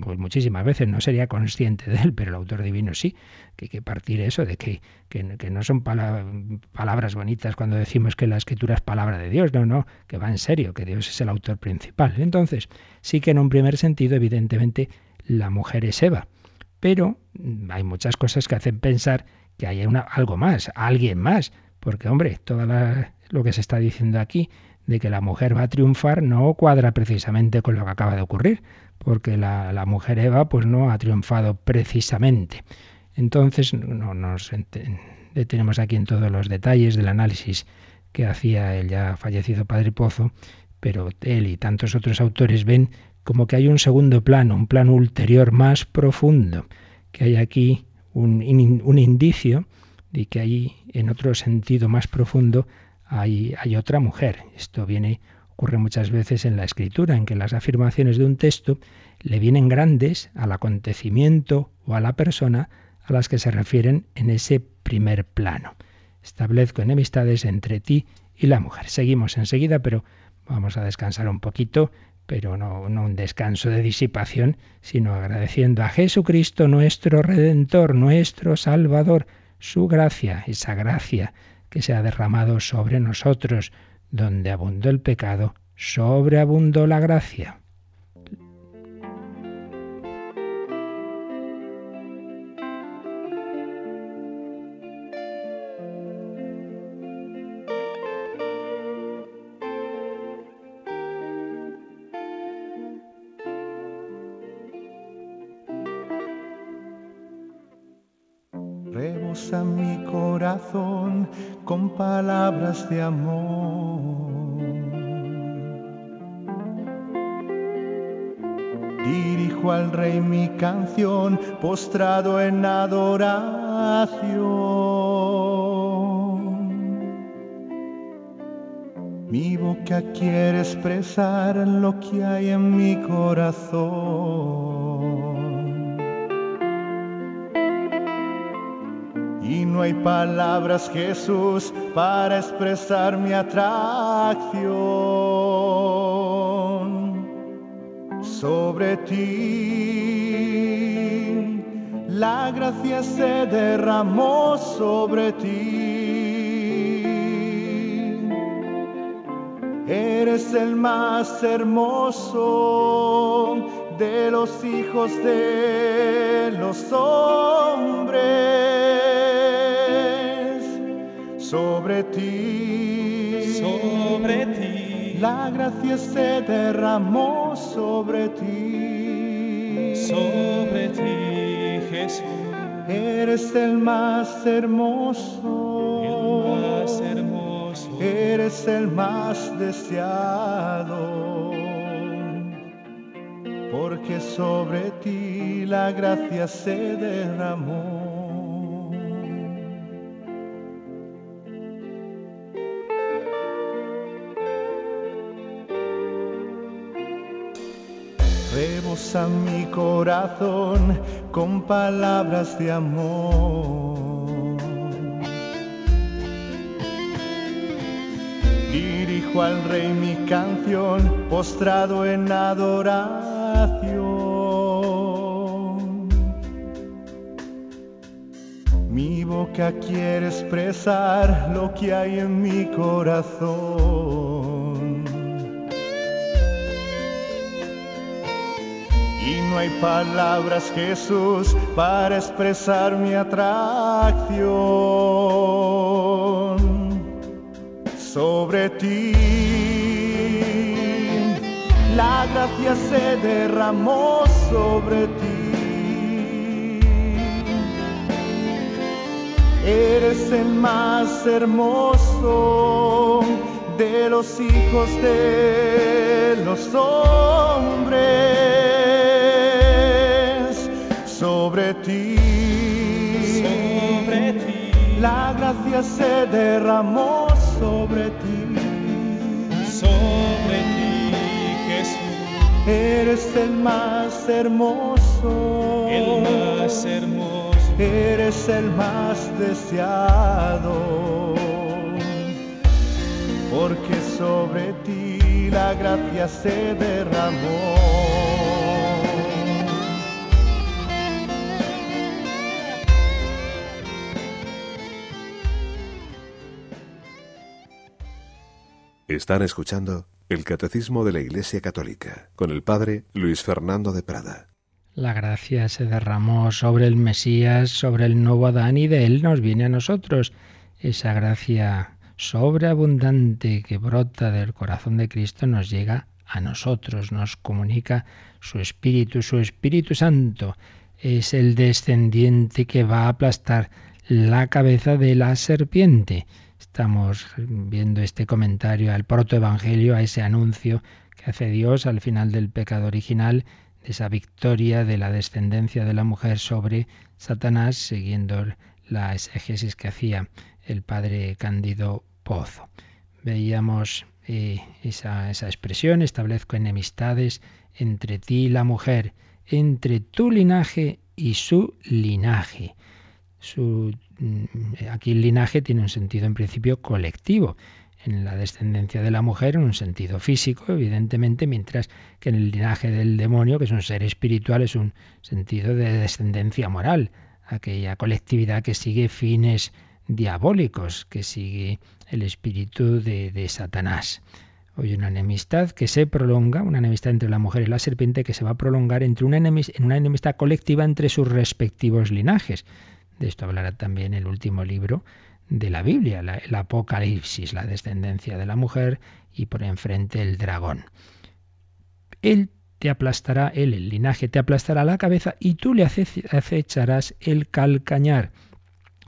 Speaker 2: pues muchísimas veces no sería consciente de él, pero el autor divino sí, que hay que partir eso, de que, que, no son palabras bonitas cuando decimos que la escritura es palabra de Dios, no, no, que va en serio, que Dios es el autor principal. Entonces, sí que en un primer sentido, evidentemente, la mujer es Eva pero hay muchas cosas que hacen pensar que hay una, algo más, alguien más, porque hombre, todo lo que se está diciendo aquí de que la mujer va a triunfar no cuadra precisamente con lo que acaba de ocurrir, porque la, la mujer Eva pues no ha triunfado precisamente. Entonces no nos detenemos aquí en todos los detalles del análisis que hacía el ya fallecido Padre Pozo, pero él y tantos otros autores ven como que hay un segundo plano, un plano ulterior más profundo, que hay aquí un, un indicio de que hay en otro sentido más profundo hay, otra mujer. Esto viene ocurre muchas veces en la escritura, en que las afirmaciones de un texto le vienen grandes al acontecimiento o a la persona a las que se refieren en ese primer plano. Establezco enemistades entre ti y la mujer. Seguimos enseguida, pero vamos a descansar un poquito pero no, un descanso de disipación, sino agradeciendo a Jesucristo nuestro Redentor, nuestro Salvador, su gracia, esa gracia que se ha derramado sobre nosotros. Donde abundó el pecado, sobreabundó la gracia.
Speaker 4: De amor. Dirijo al rey mi canción postrado en adoración. Mi boca quiere expresar lo que hay en mi corazón. No hay palabras, Jesús, para expresar mi atracción sobre ti. La gracia se derramó sobre ti. Eres el más hermoso de los hijos de los hombres. Sobre ti.
Speaker 5: Sobre ti
Speaker 4: la gracia se derramó sobre ti.
Speaker 5: Sobre ti, Jesús.
Speaker 4: Eres el más hermoso.
Speaker 5: El más hermoso.
Speaker 4: Eres el más deseado. Porque sobre ti la gracia se derramó. A mi corazón con palabras de amor. Dirijo al rey mi canción postrado en adoración. Mi boca quiere expresar lo que hay en mi corazón. No hay palabras, Jesús, para expresar mi atracción sobre ti. La gracia se derramó sobre ti. Eres el más hermoso de los hijos de los hombres sobre ti.
Speaker 5: Sobre ti.
Speaker 4: La gracia se derramó sobre ti.
Speaker 5: Sobre ti, Jesús.
Speaker 4: Eres el más hermoso.
Speaker 5: El más hermoso.
Speaker 4: Eres el más deseado. Porque sobre ti la gracia se derramó.
Speaker 6: Están escuchando el Catecismo de la Iglesia Católica con el Padre Luis Fernando de Prada.
Speaker 2: La gracia se derramó sobre el Mesías, sobre el nuevo Adán y de él nos viene a nosotros esa gracia sobreabundante que brota del corazón de Cristo nos llega a nosotros, nos comunica su Espíritu, su Espíritu Santo es el descendiente que va a aplastar la cabeza de la serpiente. Estamos viendo este comentario al protoevangelio, a ese anuncio que hace Dios al final del pecado original, de esa victoria de la descendencia de la mujer sobre Satanás, siguiendo la exégesis que hacía el padre Cándido Pozo. Veíamos eh, esa, esa expresión, establezco enemistades entre ti y la mujer, entre tu linaje y su linaje. Su, aquí el linaje tiene un sentido en principio colectivo, en la descendencia de la mujer en un sentido físico, evidentemente, mientras que en el linaje del demonio, que es un ser espiritual, es un sentido de descendencia moral, aquella colectividad que sigue fines diabólicos que sigue el espíritu de, Satanás. Hoy una enemistad que se prolonga, una enemistad entre la mujer y la serpiente que se va a prolongar entre en una enemistad colectiva entre sus respectivos linajes. De esto hablará también el último libro de la Biblia, el Apocalipsis, la descendencia de la mujer y por enfrente el dragón. Él te aplastará, él, el linaje, te aplastará la cabeza y tú le acecharás el calcañar.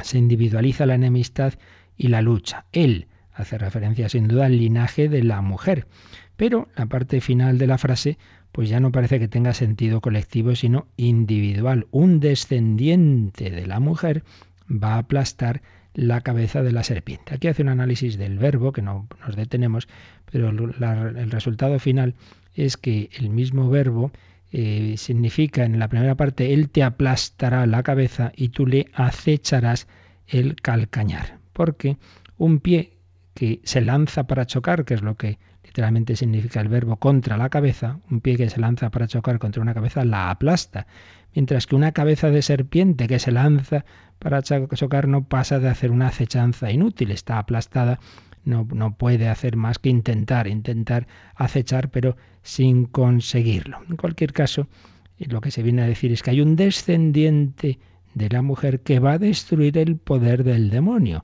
Speaker 2: Se individualiza la enemistad y la lucha. Él hace referencia sin duda al linaje de la mujer. Pero la parte final de la frase pues ya no parece que tenga sentido colectivo, sino individual. Un descendiente de la mujer va a aplastar la cabeza de la serpiente. Aquí hace un análisis del verbo, que no nos detenemos, pero el resultado final es que el mismo verbo eh, significa en la primera parte, Él te aplastará la cabeza y tú le acecharás el calcañar. Porque un pie que se lanza para chocar, que es lo que literalmente significa el verbo contra la cabeza, un pie que se lanza para chocar contra una cabeza la aplasta, mientras que una cabeza de serpiente que se lanza para chocar no pasa de hacer una acechanza inútil, está aplastada, no, no puede hacer más que intentar, intentar acechar, pero sin conseguirlo. En cualquier caso, lo que se viene a decir es que hay un descendiente de la mujer que va a destruir el poder del demonio.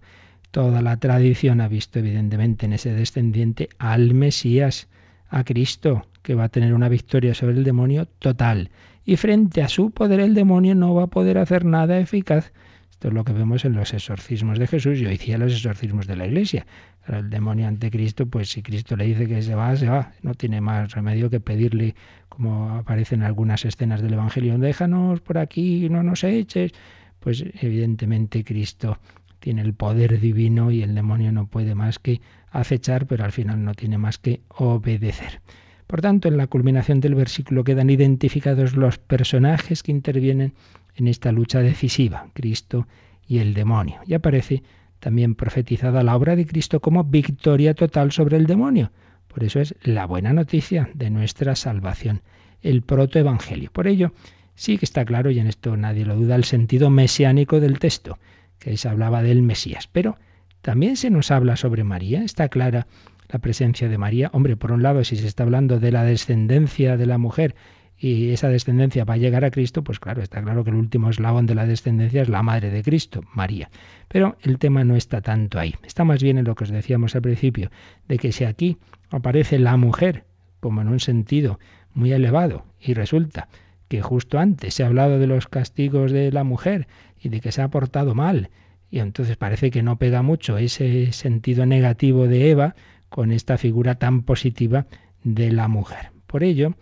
Speaker 2: Toda la tradición ha visto evidentemente en ese descendiente al Mesías, a Cristo, que va a tener una victoria sobre el demonio total. Y frente a su poder el demonio no va a poder hacer nada eficaz. Esto es lo que vemos en los exorcismos de Jesús y hoy día los exorcismos de la Iglesia. el demonio ante Cristo, pues si Cristo le dice que se va, se va. No tiene más remedio que pedirle, como aparece en algunas escenas del Evangelio, déjanos por aquí, no nos eches. Pues evidentemente Cristo tiene el poder divino y el demonio no puede más que acechar, pero al final no tiene más que obedecer. Por tanto, en la culminación del versículo quedan identificados los personajes que intervienen en esta lucha decisiva, Cristo y el demonio. Y aparece también profetizada la obra de Cristo como victoria total sobre el demonio. Por eso es la buena noticia de nuestra salvación, el protoevangelio. Por ello, sí que está claro, y en esto nadie lo duda, el sentido mesiánico del texto que se hablaba del Mesías. Pero también se nos habla sobre María, está clara la presencia de María. Hombre, por un lado, si se está hablando de la descendencia de la mujer y esa descendencia va a llegar a Cristo, pues claro, está claro que el último eslabón de la descendencia es la madre de Cristo, María. Pero el tema no está tanto ahí. Está más bien en lo que os decíamos al principio, de que si aquí aparece la mujer como en un sentido muy elevado y resulta que justo antes se ha hablado de los castigos de la mujer y de que se ha portado mal. Y entonces parece que no pega mucho ese sentido negativo de Eva con esta figura tan positiva de la mujer. Por ello,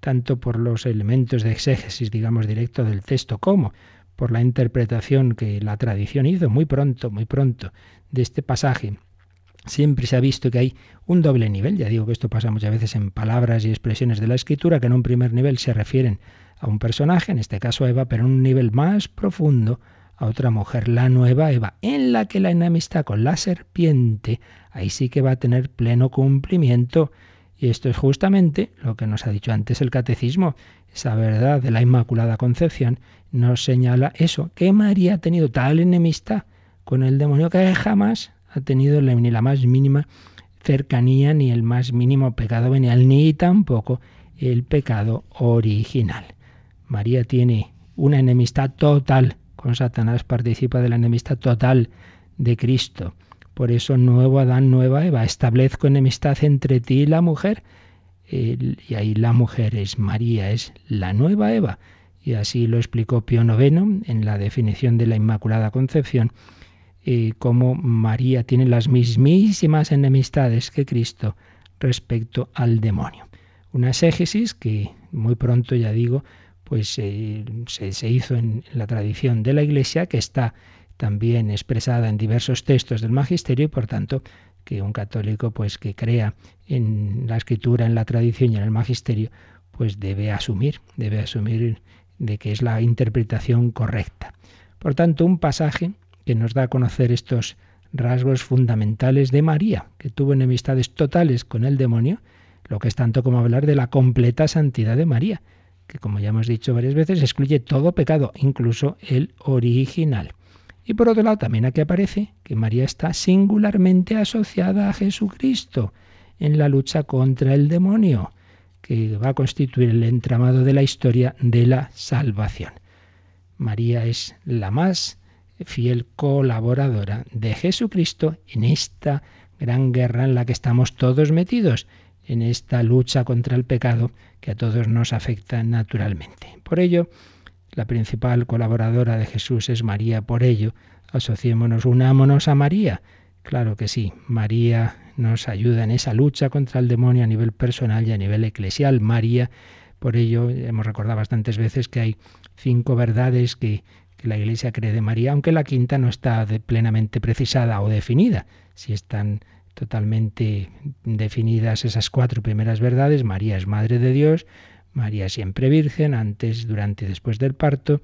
Speaker 2: tanto por los elementos de exégesis, digamos, directo del texto, como por la interpretación que la tradición hizo muy pronto, muy pronto, de este pasaje, siempre se ha visto que hay un doble nivel. Ya digo que esto pasa muchas veces en palabras y expresiones de la escritura, que en un primer nivel se refieren a un personaje, en este caso a Eva, pero en un nivel más profundo a otra mujer, la nueva Eva, en la que la enemistad con la serpiente, ahí sí que va a tener pleno cumplimiento. Y esto es justamente lo que nos ha dicho antes el catecismo, esa verdad de la Inmaculada Concepción nos señala eso, que María ha tenido tal enemistad con el demonio que jamás ha tenido ni la más mínima cercanía ni el más mínimo pecado venial, ni tampoco el pecado original. María tiene una enemistad total con Satanás, participa de la enemistad total de Cristo. Por eso, nuevo Adán, nueva Eva, establezco enemistad entre ti y la mujer. y ahí la mujer es María, es la nueva Eva. Y así lo explicó Pío IX en la definición de la Inmaculada Concepción, y cómo María tiene las mismísimas enemistades que Cristo respecto al demonio. Una exégesis que muy pronto, ya digo, pues se, hizo en la tradición de la Iglesia, que está también expresada en diversos textos del magisterio y por tanto que un católico pues que crea en la escritura, en la tradición y en el magisterio, pues debe asumir, debe asumir de que es la interpretación correcta. Por tanto, un pasaje que nos da a conocer estos rasgos fundamentales de María, que tuvo enemistades totales con el demonio, lo que es tanto como hablar de la completa santidad de María, que como ya hemos dicho varias veces, excluye todo pecado, incluso el original. Y por otro lado, también aquí aparece que María está singularmente asociada a Jesucristo en la lucha contra el demonio, que va a constituir el entramado de la historia de la salvación. María es la más fiel colaboradora de Jesucristo en esta gran guerra en la que estamos todos metidos, en esta lucha contra el pecado que a todos nos afecta naturalmente. Por ello, la principal colaboradora de Jesús es María, por ello, asociémonos, unámonos a María. Claro que sí, María nos ayuda en esa lucha contra el demonio a nivel personal y a nivel eclesial. María, por ello, hemos recordado bastantes veces que hay cinco verdades que, la Iglesia cree de María, aunque la quinta no está plenamente precisada o definida. Si están totalmente definidas esas cuatro primeras verdades, María es Madre de Dios, María siempre virgen, antes, durante y después del parto,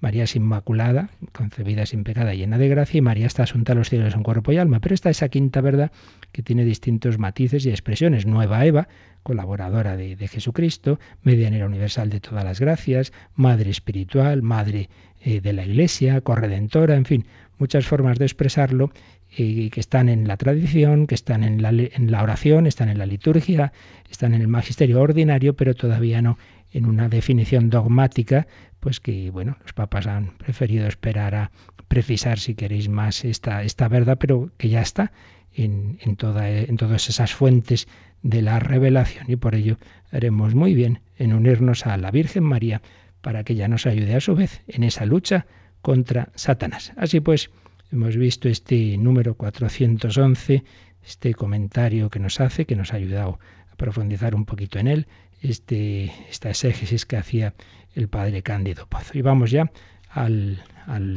Speaker 2: María es inmaculada, concebida sin pecado, llena de gracia, y María está asunta a los cielos en cuerpo y alma. Pero está esa quinta verdad que tiene distintos matices y expresiones. Nueva Eva, colaboradora de, Jesucristo, medianera universal de todas las gracias, madre espiritual, madre eh, de la Iglesia, corredentora, en fin, muchas formas de expresarlo y que están en la tradición, que están en la, en la oración, están en la liturgia, están en el magisterio ordinario, pero todavía no en una definición dogmática, pues que bueno, los papas han preferido esperar a precisar si queréis más esta, esta verdad, pero que ya está en, en, toda, en todas esas fuentes de la revelación y por ello haremos muy bien en unirnos a la Virgen María para que ella nos ayude a su vez en esa lucha contra Satanás. Así pues, hemos visto este número 411, este comentario que nos hace, que nos ha ayudado profundizar un poquito en él, este, esta exégesis que hacía el padre Cándido Pozo. Y vamos ya al,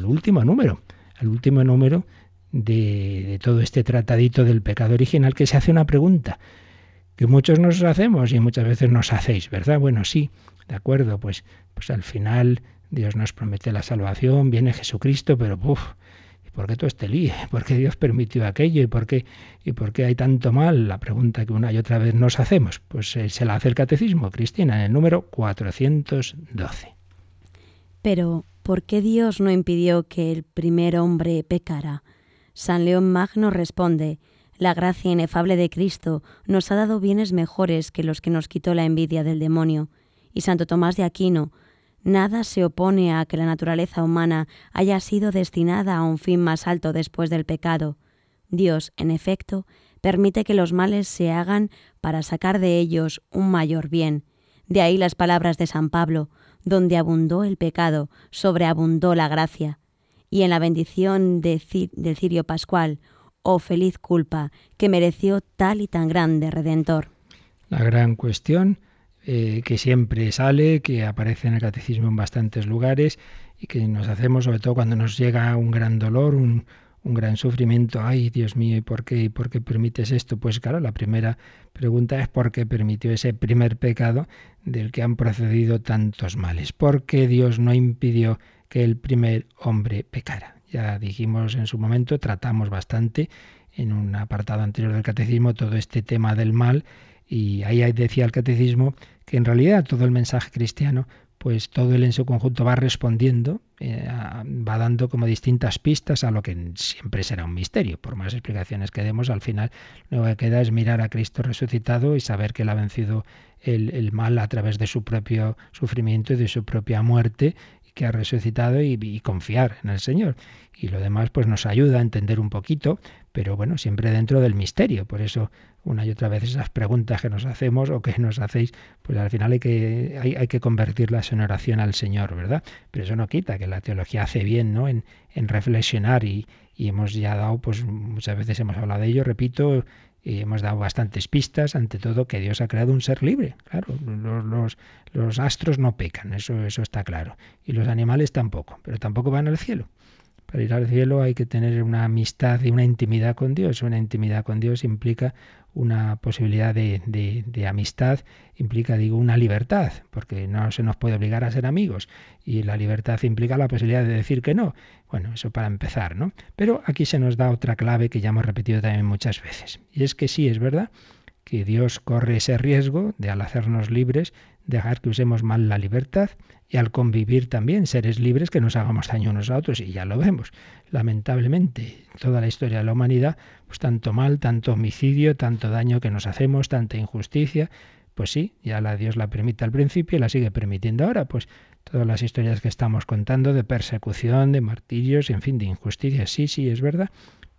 Speaker 2: último número, al último número de, de, todo este tratadito del pecado original, que se hace una pregunta que muchos nos hacemos y muchas veces nos hacéis, ¿verdad? Bueno, sí, de acuerdo, pues, pues al final Dios nos promete la salvación, viene Jesucristo, pero ¿por qué todo este lío? ¿Por qué Dios permitió aquello? ¿Y por qué, y por qué hay tanto mal? La pregunta que una y otra vez nos hacemos. Pues eh, se la hace el catecismo, Cristina, en el número 412.
Speaker 1: Pero, ¿por qué Dios no impidió que el primer hombre pecara? San León Magno responde, la gracia inefable de Cristo nos ha dado bienes mejores que los que nos quitó la envidia del demonio. Y Santo Tomás de Aquino Nada se opone a que la naturaleza humana haya sido destinada a un fin más alto después del pecado. Dios, en efecto, permite que los males se hagan para sacar de ellos un mayor bien. De ahí las palabras de San Pablo, donde abundó el pecado, sobreabundó la gracia. Y en la bendición de del cirio pascual, oh feliz culpa, que mereció tal y tan grande Redentor.
Speaker 2: La gran cuestión eh, que siempre sale, que aparece en el catecismo en bastantes lugares y que nos hacemos sobre todo cuando nos llega un gran dolor, un, un gran sufrimiento. Ay, Dios mío, ¿y por qué? ¿Y por qué permites esto? Pues claro, la primera pregunta es por qué permitió ese primer pecado del que han procedido tantos males. ¿Por qué Dios no impidió que el primer hombre pecara? Ya dijimos en su momento, tratamos bastante en un apartado anterior del catecismo todo este tema del mal y ahí decía el catecismo que en realidad todo el mensaje cristiano, pues todo él en su conjunto va respondiendo, eh, va dando como distintas pistas a lo que siempre será un misterio. Por más explicaciones que demos, al final lo que queda es mirar a Cristo resucitado y saber que él ha vencido el, el mal a través de su propio sufrimiento y de su propia muerte que ha resucitado y, confiar en el Señor. Y lo demás pues nos ayuda a entender un poquito, pero bueno, siempre dentro del misterio. Por eso una y otra vez esas preguntas que nos hacemos o que nos hacéis, pues al final hay que, hay, que convertirlas en oración al Señor, ¿verdad? Pero eso no quita que la teología hace bien, ¿no? En, en reflexionar y, y hemos ya dado, pues muchas veces hemos hablado de ello, repito, y hemos dado bastantes pistas, ante todo, que Dios ha creado un ser libre. Claro, los, los, astros no pecan, eso, eso está claro. Y los animales tampoco, pero tampoco van al cielo. Para ir al cielo hay que tener una amistad y una intimidad con Dios. Una intimidad con Dios implica una posibilidad de, de, amistad, implica, digo, una libertad, porque no se nos puede obligar a ser amigos. Y la libertad implica la posibilidad de decir que no. Bueno, eso para empezar, ¿no? Pero aquí se nos da otra clave que ya hemos repetido también muchas veces. Y es que sí, es verdad que Dios corre ese riesgo de al hacernos libres dejar que usemos mal la libertad y al convivir también seres libres que nos hagamos daño unos a otros y ya lo vemos. Lamentablemente toda la historia de la humanidad pues tanto mal tanto homicidio tanto daño que nos hacemos tanta injusticia pues sí ya la Dios la permite al principio y la sigue permitiendo ahora pues todas las historias que estamos contando de persecución de martirios en fin de injusticia sí sí es verdad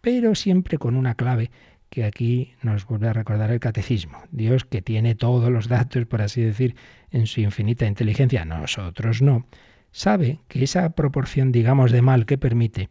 Speaker 2: pero siempre con una clave que aquí nos vuelve a recordar el catecismo. Dios que tiene todos los datos, por así decir, en su infinita inteligencia, nosotros no, sabe que esa proporción, digamos, de mal que permite,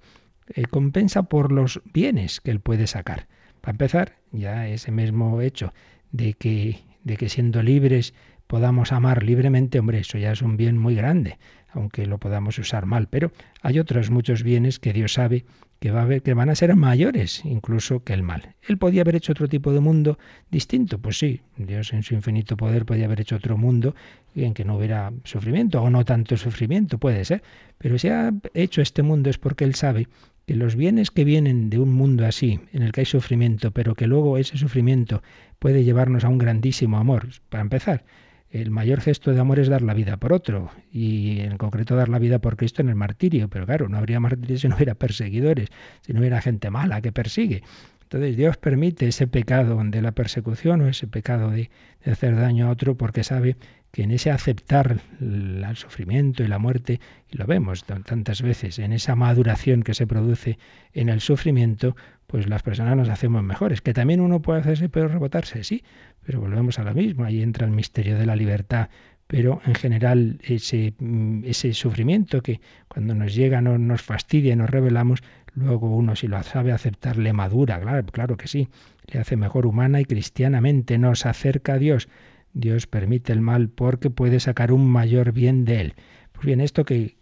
Speaker 2: eh, compensa por los bienes que él puede sacar. Para empezar, ya ese mismo hecho de que, de que siendo libres podamos amar libremente, hombre, eso ya es un bien muy grande, aunque lo podamos usar mal. Pero hay otros muchos bienes que Dios sabe que, va a que van a ser mayores incluso que el mal. Él podía haber hecho otro tipo de mundo distinto, pues sí, Dios en su infinito poder podía haber hecho otro mundo en que no hubiera sufrimiento o no tanto sufrimiento, puede ser, pero si ha hecho este mundo es porque Él sabe que los bienes que vienen de un mundo así, en el que hay sufrimiento, pero que luego ese sufrimiento puede llevarnos a un grandísimo amor, para empezar, el mayor gesto de amor es dar la vida por otro, y en concreto dar la vida por Cristo en el martirio. Pero claro, no habría martirio si no hubiera perseguidores, si no hubiera gente mala que persigue. Entonces Dios permite ese pecado de la persecución o ese pecado de, hacer daño a otro porque sabe que en ese aceptar el, sufrimiento y la muerte, y lo vemos tantas veces, en esa maduración que se produce en el sufrimiento, pues las personas nos hacemos mejores. Que también uno puede hacerse pero rebotarse, sí, pero volvemos a lo mismo, ahí entra el misterio de la libertad. Pero en general ese, mm, ese sufrimiento que cuando nos llega nos, nos fastidia, nos revelamos, luego uno si lo sabe aceptar le madura, claro, claro que sí, le hace mejor humana y cristianamente, nos acerca a Dios. Dios permite el mal porque puede sacar un mayor bien de él. Pues bien, esto que,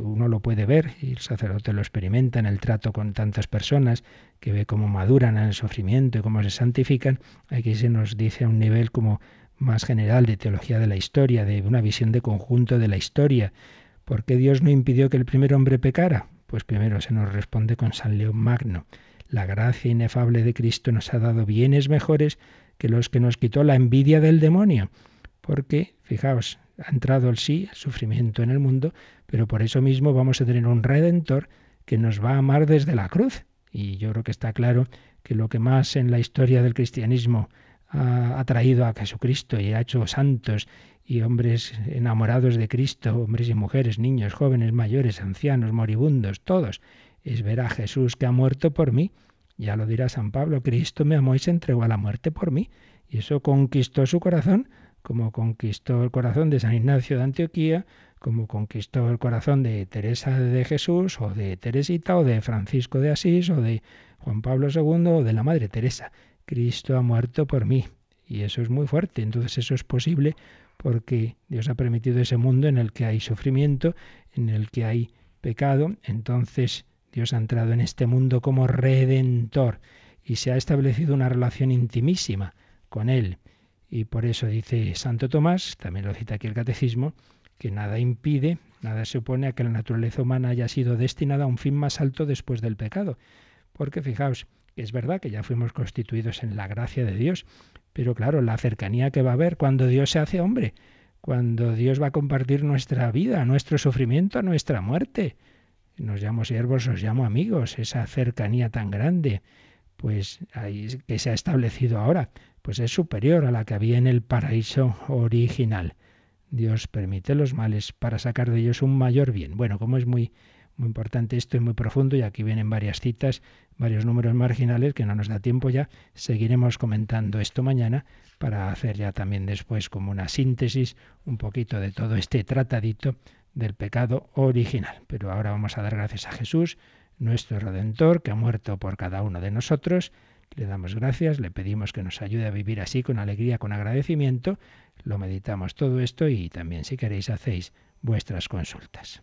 Speaker 2: uno lo puede ver, y el sacerdote lo experimenta en el trato con tantas personas, que ve cómo maduran en el sufrimiento y cómo se santifican, aquí se nos dice a un nivel como más general de teología de la historia, de una visión de conjunto de la historia. ¿Por qué Dios no impidió que el primer hombre pecara? Pues primero se nos responde con San León Magno. La gracia inefable de Cristo nos ha dado bienes mejores que los que nos quitó la envidia del demonio. Porque, fijaos, ha entrado el sí, el sufrimiento en el mundo, pero por eso mismo vamos a tener un redentor que nos va a amar desde la cruz. Y yo creo que está claro que lo que más en la historia del cristianismo ha traído a Jesucristo y ha hecho santos y hombres enamorados de Cristo, hombres y mujeres, niños, jóvenes, mayores, ancianos, moribundos, todos, es ver a Jesús que ha muerto por mí. Ya lo dirá San Pablo, Cristo me amó y se entregó a la muerte por mí. Y eso conquistó su corazón como conquistó el corazón de San Ignacio de Antioquía, como conquistó el corazón de Teresa de Jesús, o de Teresita, o de Francisco de Asís, o de Juan Pablo II, o de la Madre Teresa. Cristo ha muerto por mí. Y eso es muy fuerte. Entonces eso es posible porque Dios ha permitido ese mundo en el que hay sufrimiento, en el que hay pecado. Entonces Dios ha entrado en este mundo como redentor y se ha establecido una relación intimísima con Él. Y por eso dice Santo Tomás, también lo cita aquí el Catecismo, que nada impide, nada se opone a que la naturaleza humana haya sido destinada a un fin más alto después del pecado. Porque fijaos, es verdad que ya fuimos constituidos en la gracia de Dios, pero claro, la cercanía que va a haber cuando Dios se hace hombre, cuando Dios va a compartir nuestra vida, nuestro sufrimiento, nuestra muerte. Nos llamo siervos, os llamo amigos, esa cercanía tan grande, pues que se ha establecido ahora pues es superior a la que había en el paraíso original. Dios permite los males para sacar de ellos un mayor bien. Bueno, como es muy, muy importante esto y muy profundo, y aquí vienen varias citas, varios números marginales que no nos da tiempo ya, seguiremos comentando esto mañana para hacer ya también después como una síntesis un poquito de todo este tratadito del pecado original. Pero ahora vamos a dar gracias a Jesús, nuestro Redentor, que ha muerto por cada uno de nosotros, le damos gracias, le pedimos que nos ayude a vivir así con alegría, con agradecimiento. Lo meditamos todo esto y también si queréis hacéis vuestras consultas.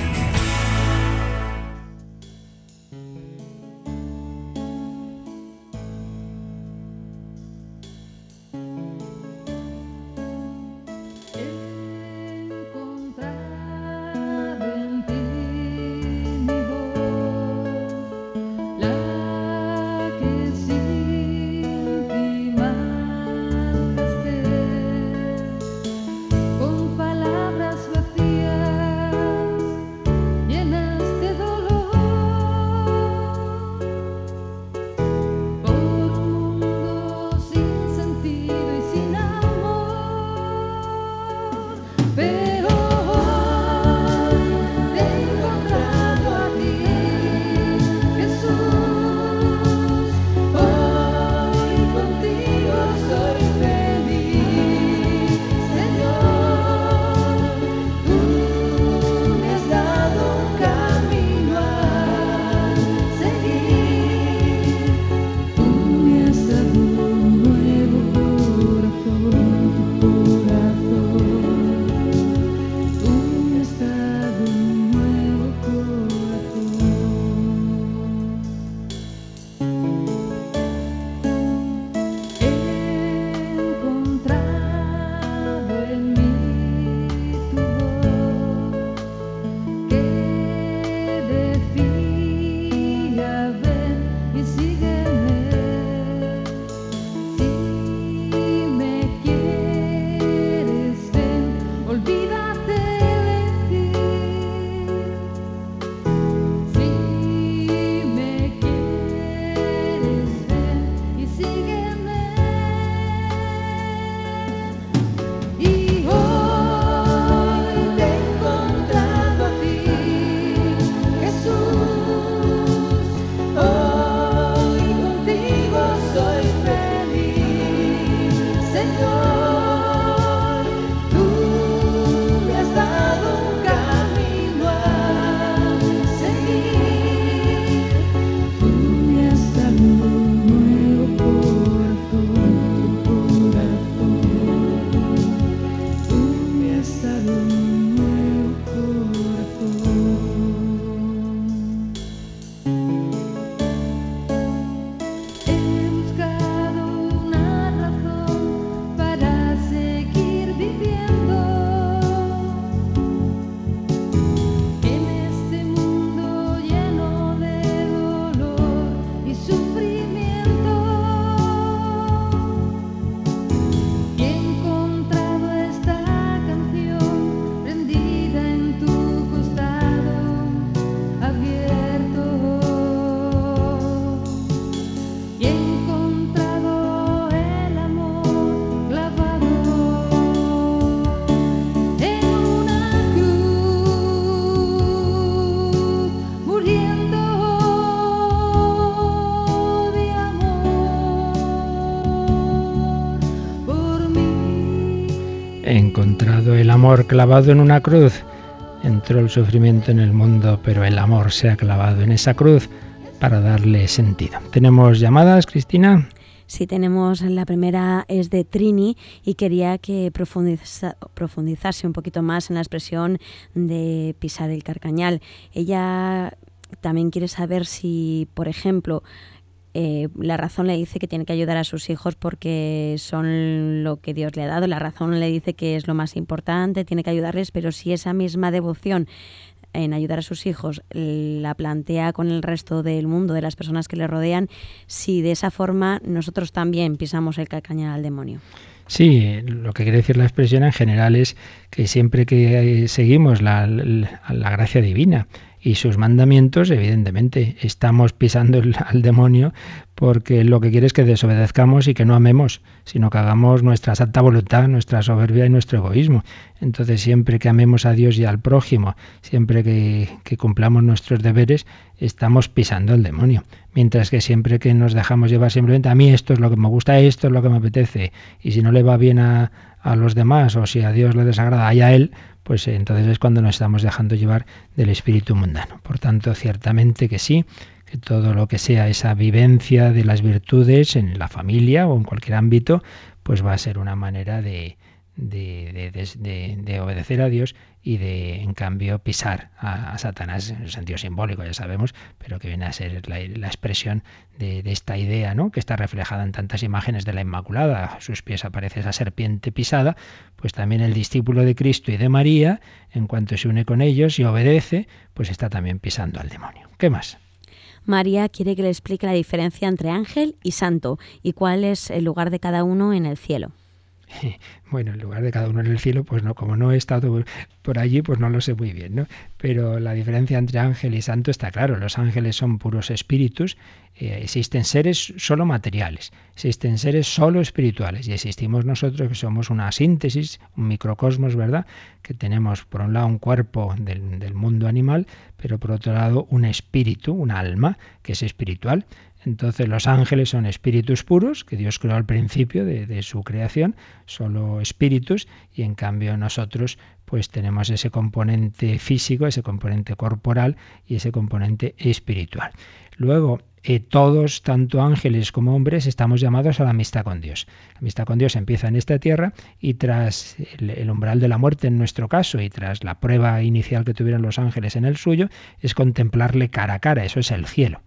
Speaker 2: clavado en una cruz. Entró el sufrimiento en el mundo, pero el amor se ha clavado en esa cruz para darle sentido. ¿Tenemos llamadas, Cristina?
Speaker 1: Sí, tenemos la primera es de Trini y quería que profundizase un poquito más en la expresión de pisar el carcañal. Ella también quiere saber si, por ejemplo, eh, la razón le dice que tiene que ayudar a sus hijos porque son lo que Dios le ha dado, la razón le dice que es lo más importante, tiene que ayudarles, pero si esa misma devoción en ayudar a sus hijos la plantea con el resto del mundo, de las personas que le rodean, si de esa forma nosotros también pisamos el cacañal al demonio.
Speaker 2: Sí, lo que quiere decir la expresión en general es que siempre que seguimos la, la gracia divina, y sus mandamientos, evidentemente, estamos pisando al demonio porque lo que quiere es que desobedezcamos y que no amemos, sino que hagamos nuestra santa voluntad, nuestra soberbia y nuestro egoísmo. Entonces, siempre que amemos a Dios y al prójimo, siempre que, cumplamos nuestros deberes, estamos pisando al demonio. Mientras que siempre que nos dejamos llevar simplemente a mí esto es lo que me gusta, esto es lo que me apetece, y si no le va bien a, a los demás o si a Dios le desagrada, hay a Él, pues entonces es cuando nos estamos dejando llevar del espíritu mundano. Por tanto, ciertamente que sí, todo lo que sea esa vivencia de las virtudes en la familia o en cualquier ámbito, pues va a ser una manera de, de, obedecer a Dios y de, en cambio, pisar a, Satanás en el sentido simbólico, ya sabemos, pero que viene a ser la, expresión de, esta idea, ¿no? que está reflejada en tantas imágenes de la Inmaculada. A sus pies aparece esa serpiente pisada, pues también el discípulo de Cristo y de María, en cuanto se une con ellos y obedece, pues está también pisando al demonio. ¿Qué más?
Speaker 1: María quiere que le explique la diferencia entre ángel y santo y cuál es el lugar de cada uno en el cielo.
Speaker 2: Bueno, en lugar de cada uno en el cielo, pues no, como no he estado por allí, pues no lo sé muy bien, ¿no? Pero la diferencia entre ángel y santo está claro. Los ángeles son puros espíritus, eh, existen seres solo materiales, existen seres solo espirituales y existimos nosotros que somos una síntesis, un microcosmos, ¿verdad? Que tenemos por un lado un cuerpo del, del mundo animal, pero por otro lado un espíritu, un alma que es espiritual. Entonces los ángeles son espíritus puros, que Dios creó al principio de, su creación, solo espíritus, y en cambio nosotros pues tenemos ese componente físico, ese componente corporal y ese componente espiritual. Luego, eh, todos, tanto ángeles como hombres, estamos llamados a la amistad con Dios. La amistad con Dios empieza en esta tierra y tras el, umbral de la muerte en nuestro caso y tras la prueba inicial que tuvieron los ángeles en el suyo, es contemplarle cara a cara, eso es el cielo.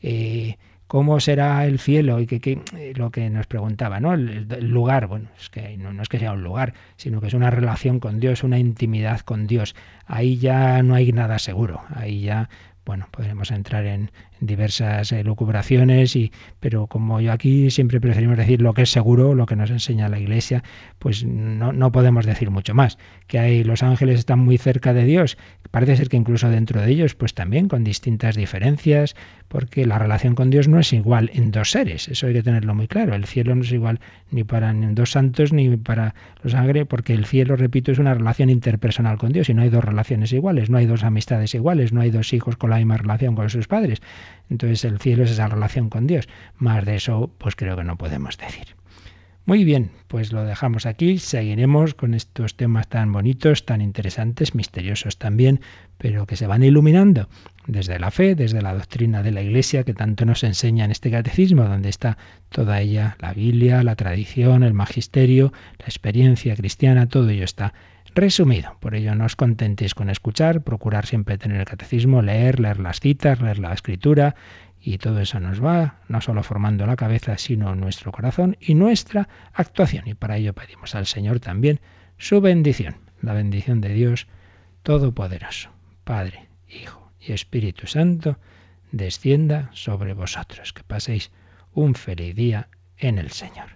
Speaker 2: Eh, cómo será el cielo y que, eh, lo que nos preguntaba, ¿no? El, lugar, bueno, es que no, no, es que sea un lugar, sino que es una relación con Dios, una intimidad con Dios. Ahí ya no hay nada seguro, ahí ya bueno, podremos entrar en, diversas elucubraciones, y, pero como yo aquí siempre preferimos decir lo que es seguro, lo que nos enseña la Iglesia, pues no, no podemos decir mucho más. Que hay, los ángeles están muy cerca de Dios, parece ser que incluso dentro de ellos, pues también con distintas diferencias, porque la relación con Dios no es igual en dos seres, eso hay que tenerlo muy claro. El cielo no es igual ni para dos santos ni para los ángeles, porque el cielo, repito, es una relación interpersonal con Dios y no hay dos relaciones iguales, no hay dos amistades iguales, no hay dos hijos con la misma relación con sus padres. Entonces el cielo es esa relación con Dios. Más de eso, pues creo que no podemos decir. Muy bien, pues lo dejamos aquí, seguiremos con estos temas tan bonitos, tan interesantes, misteriosos también, pero que se van iluminando desde la fe, desde la doctrina de la Iglesia que tanto nos enseña en este catecismo, donde está toda ella, la Biblia, la tradición, el magisterio, la experiencia cristiana, todo ello está resumido. Por ello no os contentéis con escuchar, procurar siempre tener el catecismo, leer, leer las citas, leer la escritura, y todo eso nos va no solo formando la cabeza, sino nuestro corazón y nuestra actuación. Y para ello pedimos al Señor también su bendición, la bendición de Dios Todopoderoso, Padre, Hijo y Espíritu Santo, descienda sobre vosotros. Que paséis un feliz día en el Señor.